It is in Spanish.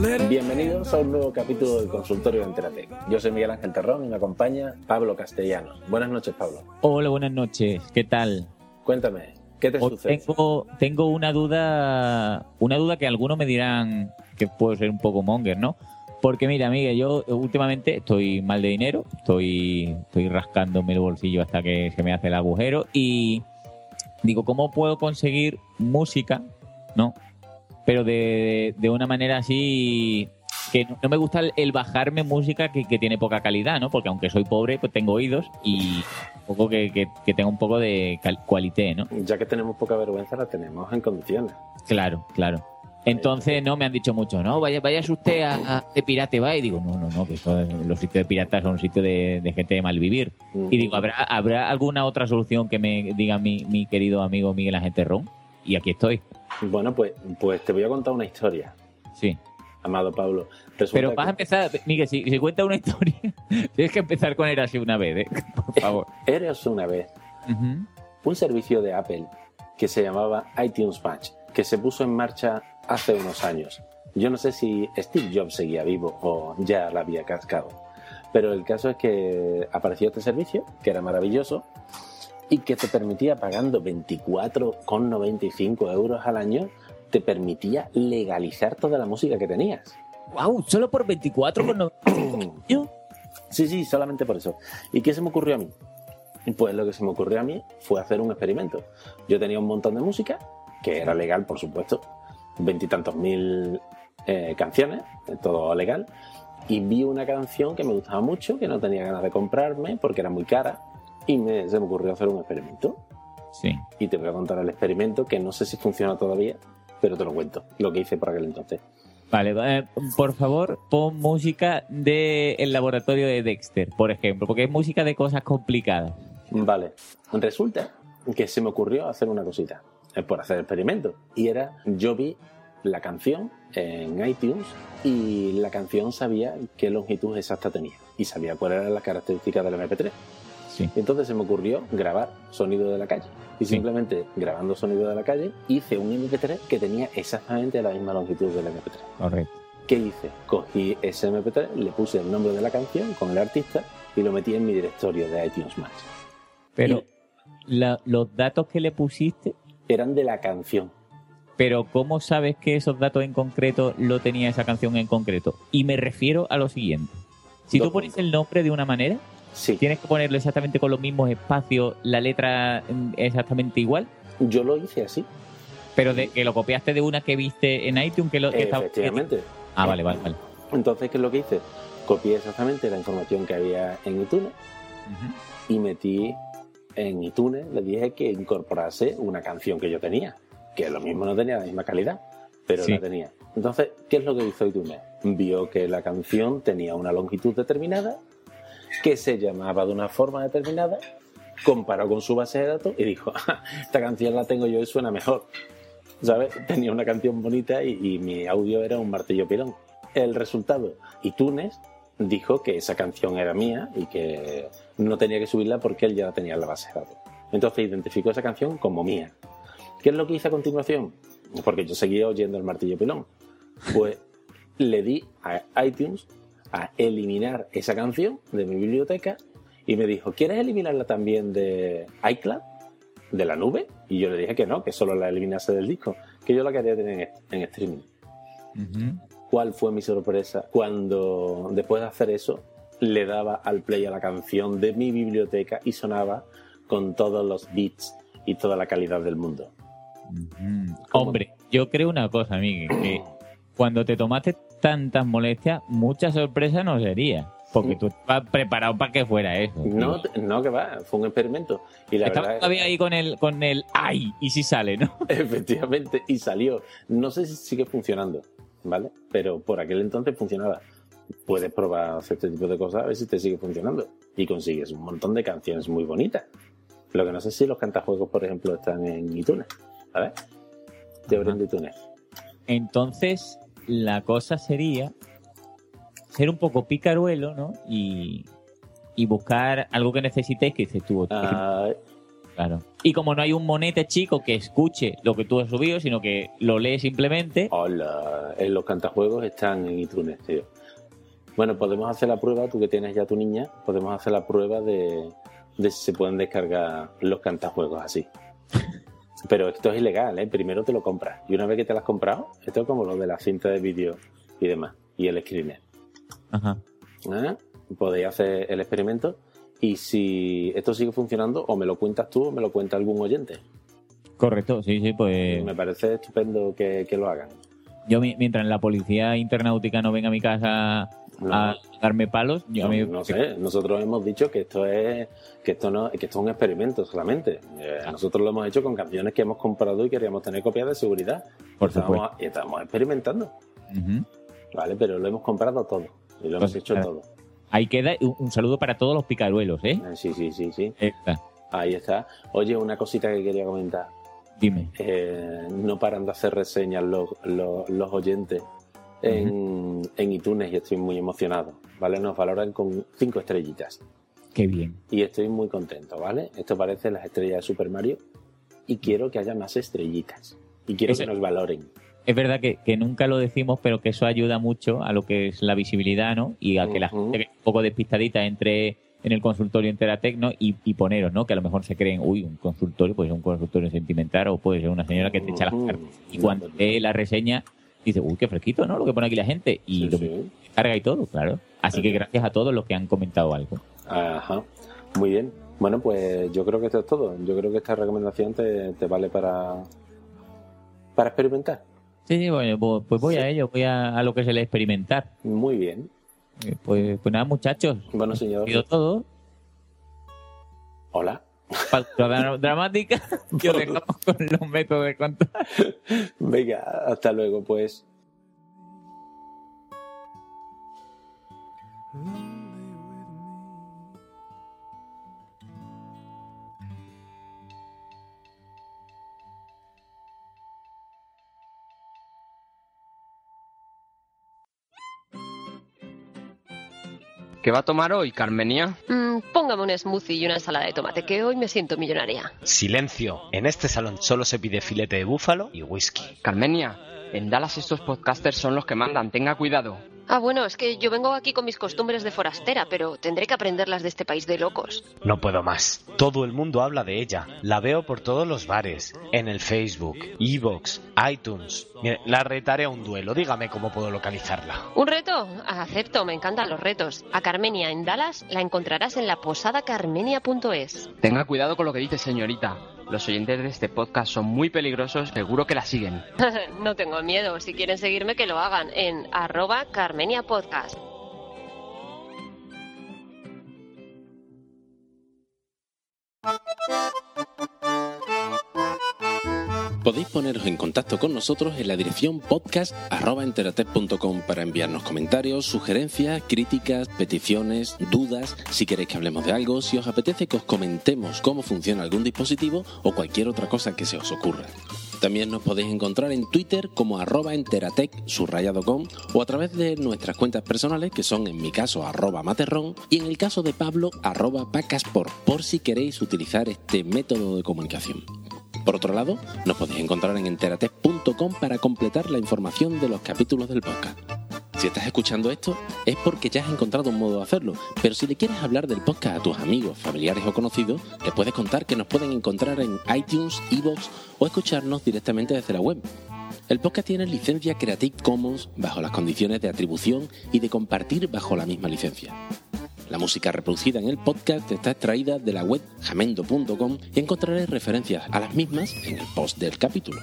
Bienvenidos a un nuevo capítulo del consultorio de Enteratec. Yo soy Miguel Ángel Terrón y me acompaña Pablo Castellanos. Buenas noches, Pablo. Hola, buenas noches. ¿Qué tal? Cuéntame, ¿qué te sucede? Tengo, tengo una duda, una duda que algunos me dirán que puedo ser un poco monger, ¿no? Porque mira, Miguel, yo últimamente estoy mal de dinero, estoy, estoy rascándome el bolsillo hasta que se me hace el agujero y digo, ¿cómo puedo conseguir música, no? Pero de, de una manera así que no, me gusta el, bajarme música que, que tiene poca calidad, ¿no? Porque aunque soy pobre, pues tengo oídos y un poco que, que, que tenga un poco de cualité, ¿no? Ya que tenemos poca vergüenza, la tenemos en condiciones. Claro, claro. Entonces no me han dicho mucho, no, vaya, vaya usted a, a- de pirate, va. Y digo, no, no, no, que eso- los sitios de piratas son sitios de, de gente de mal vivir. Y digo, ¿habrá, ¿habrá alguna otra solución que me diga mi, mi querido amigo Miguel Ángel Terrón? Y aquí estoy. Bueno, pues, pues te voy a contar una historia, Sí. amado Pablo. Pero vas a que empezar, Miguel, si, si cuenta una historia, tienes que empezar con así una vez, ¿eh? Por favor. eres una vez Ujú. un servicio de Apple que se llamaba iTunes Match, que se puso en marcha hace unos años. Yo no sé si Steve Jobs seguía vivo o ya la había cascado, pero el caso es que apareció este servicio, que era maravilloso, y que te permitía, pagando 24,95 euros al año, te permitía legalizar toda la música que tenías. Wow, solo por 24 con no- yo. Sí, sí, solamente por eso. ¿Y qué se me ocurrió a mí? Pues lo que se me ocurrió a mí fue hacer un experimento. Yo tenía un montón de música, que era legal, por supuesto, veintitantos mil eh, canciones, todo legal, y vi una canción que me gustaba mucho, que no tenía ganas de comprarme porque era muy cara, y me- se me ocurrió hacer un experimento. Sí. Y te voy a contar el experimento, que no sé si funciona todavía, pero te lo cuento, lo que hice por aquel entonces. Vale, eh, por favor, pon música del laboratorio de Dexter, por ejemplo, porque es música de cosas complicadas. Vale, resulta que se me ocurrió hacer una cosita, eh, por hacer experimento. Y era, yo vi la canción en iTunes y la canción sabía qué longitud exacta tenía y sabía cuáles eran las características del MP3. Sí. Entonces se me ocurrió grabar sonido de la calle. Y Sí. simplemente grabando sonido de la calle hice un MP3 que tenía exactamente la misma longitud del MP3. Correcto. ¿Qué hice? Cogí ese MP3, le puse el nombre de la canción con el artista y lo metí en mi directorio de iTunes Match. Pero la- los datos que le pusiste, Eran de la canción. pero ¿cómo sabes que esos datos en concreto lo tenía esa canción en concreto? Y me refiero a lo siguiente. Si Dos tú pones puntos. el nombre de una manera, Sí. tienes que ponerlo exactamente con los mismos espacios, la letra mm, exactamente igual, Yo lo hice así. pero de que lo copiaste de una que viste en iTunes que lo que estaba- Efectivamente. Ah, vale, vale, vale. Entonces, ¿qué es lo que hice? Copié exactamente la información que había en iTunes Ujú. y metí en iTunes, le dije que incorporase una canción que yo tenía, que lo mismo no tenía la misma calidad, pero Sí. la tenía. Entonces, ¿qué es lo que hizo iTunes? Vio que la canción tenía una longitud determinada, que se llamaba de una forma determinada, comparó con su base de datos y dijo, "Ah, esta canción la tengo yo y suena mejor. ¿Sabes? Tenía una canción bonita y, mi audio era un martillo pilón. El resultado, iTunes dijo que esa canción era mía y que no tenía que subirla porque él ya la tenía en la base de datos. Entonces identificó esa canción como mía. ¿Qué es lo que hice a continuación? Porque yo seguía oyendo el martillo pilón. Pues le di a iTunes a eliminar esa canción de mi biblioteca y me dijo, ¿quieres eliminarla también de iCloud? ¿De la nube? Y yo le dije que no, que solo la eliminase del disco, que yo la quería tener en, en streaming. ¿Cuál fue mi sorpresa cuando después de hacer eso le daba al play a la canción de mi biblioteca y sonaba con todos los beats y toda la calidad del mundo? Hombre, yo creo una cosa, Miguel, que cuando te tomaste tantas molestias, mucha sorpresa no sería. Porque tú estabas preparado para que fuera eso. No, no que va, fue un experimento. Y la Estaba verdad, todavía ahí con el, con el ay, y si sale, ¿no? efectivamente, y salió. No sé si sigue funcionando, ¿vale? Pero por aquel entonces funcionaba. Puedes probar hacer este tipo de cosas a ver si te sigue funcionando. Y consigues un montón de canciones muy bonitas. Lo que no sé si los cantajuegos, por ejemplo, están en iTunes. Abren de iTunes. Entonces, la cosa sería ser un poco picaruelo, ¿no? Y, y buscar algo que necesitéis, que dices tú. Ah, Claro. Y como no hay un monete chico que escuche lo que tú has subido, sino que lo lee simplemente. Hola, en los cantajuegos están en iTunes, tío. Bueno, podemos hacer la prueba, tú que tienes ya tu niña, podemos hacer la prueba de, de si se pueden descargar los cantajuegos así. Pero esto es ilegal, ¿eh? Primero te lo compras. Y una vez que te lo has comprado, esto es como lo de la cinta de vídeo y demás. Y el screener. Ajá. ¿eh? Podéis hacer el experimento. Y si esto sigue funcionando, o me lo cuentas tú o me lo cuenta algún oyente. Correcto, sí, sí, pues. Me parece estupendo que, que lo hagan. Yo, mi- mientras la policía internautica no venga a mi casa No. a darme palos, yo a No, mí. no sé, nosotros hemos dicho que esto es que esto no que esto es un experimento solamente. Eh, nosotros lo hemos hecho con canciones que hemos comprado y queríamos tener copias de seguridad. Por estamos, estamos experimentando. ¿vale? Pero lo hemos comprado todo y lo hemos Pues, hecho claro. todo. Ahí queda un, un saludo para todos los picaruelos, ¿eh? Eh, Sí, sí, sí, sí. Esta. Ahí está. Oye, una cosita que quería comentar. Dime. Eh, no paran de hacer reseñas los, los, los oyentes en, en iTunes y estoy muy emocionado, ¿vale? Nos valoran con cinco estrellitas. Qué bien. y estoy muy contento, ¿vale? Esto parece las estrellas de Super Mario y quiero que haya más estrellitas y quiero que nos valoren. Es verdad que, que nunca lo decimos, pero que eso ayuda mucho a lo que es la visibilidad, ¿no? Y a que la Ujú. gente que es un poco despistadita entre en el consultorio Interatec, ¿no? Y, y poneros, ¿no? Que a lo mejor se creen, uy, un consultorio, puede ser un consultorio sentimental o puede ser una señora que te echa las cartas. Y cuando lee la reseña, dice, uy, qué fresquito, ¿no? Lo que pone aquí la gente. Y Sí, lo sí. carga y todo, claro. Así que gracias a todos los que han comentado algo. Ajá, muy bien. Bueno, pues yo creo que esto es todo. Yo creo que esta recomendación te, te vale para, para experimentar. Sí, sí, bueno, pues, pues voy Sí. a ello, voy a, a lo que es el experimentar. Muy bien. Eh, Pues, pues nada, muchachos, Bueno, ha señor. sido todo. Hola. Pausa dra- dramática y os dejamos con los métodos de control. Venga, hasta luego, pues. ¿Qué va a tomar hoy, Carmenia? Mm, póngame un smoothie y una ensalada de tomate, que hoy me siento millonaria. Silencio. En este salón solo se pide filete de búfalo y whisky. Carmenia, en Dallas estos podcasters son los que mandan, tenga cuidado. Ah, bueno, es que yo vengo aquí con mis costumbres de forastera, pero tendré que aprenderlas de este país de locos. No puedo más. Todo el mundo habla de ella. La veo por todos los bares, en el Facebook, Evox, iTunes. Mire, la retaré a un duelo. Dígame cómo puedo localizarla. ¿Un reto? Acepto, me encantan los retos. A Carmenia en Dallas la encontrarás en la posada carmenia.es. Tenga cuidado con lo que dice, señorita. Los oyentes de este podcast son muy peligrosos, seguro que la siguen. no tengo miedo, si quieren seguirme que lo hagan en arroba Carmenia poneros en contacto con nosotros en la dirección podcast.enteratec.com para enviarnos comentarios, sugerencias, críticas, peticiones, dudas, si queréis que hablemos de algo, si os apetece que os comentemos cómo funciona algún dispositivo o cualquier otra cosa que se os ocurra. También nos podéis encontrar en Twitter como arroba o a través de nuestras cuentas personales que son en mi caso arroba materrón y en el caso de Pablo arroba pacaspor por si queréis utilizar este método de comunicación. Por otro lado, nos podéis encontrar en enteratec.com para completar la información de los capítulos del podcast. Si estás escuchando esto es porque ya has encontrado un modo de hacerlo, pero si le quieres hablar del podcast a tus amigos, familiares o conocidos, les puedes contar que nos pueden encontrar en iTunes, Evox o escucharnos directamente desde la web. El podcast tiene licencia Creative Commons bajo las condiciones de atribución y de compartir bajo la misma licencia. La música reproducida en el podcast está extraída de la web jamendo.com y encontrarás referencias a las mismas en el post del capítulo.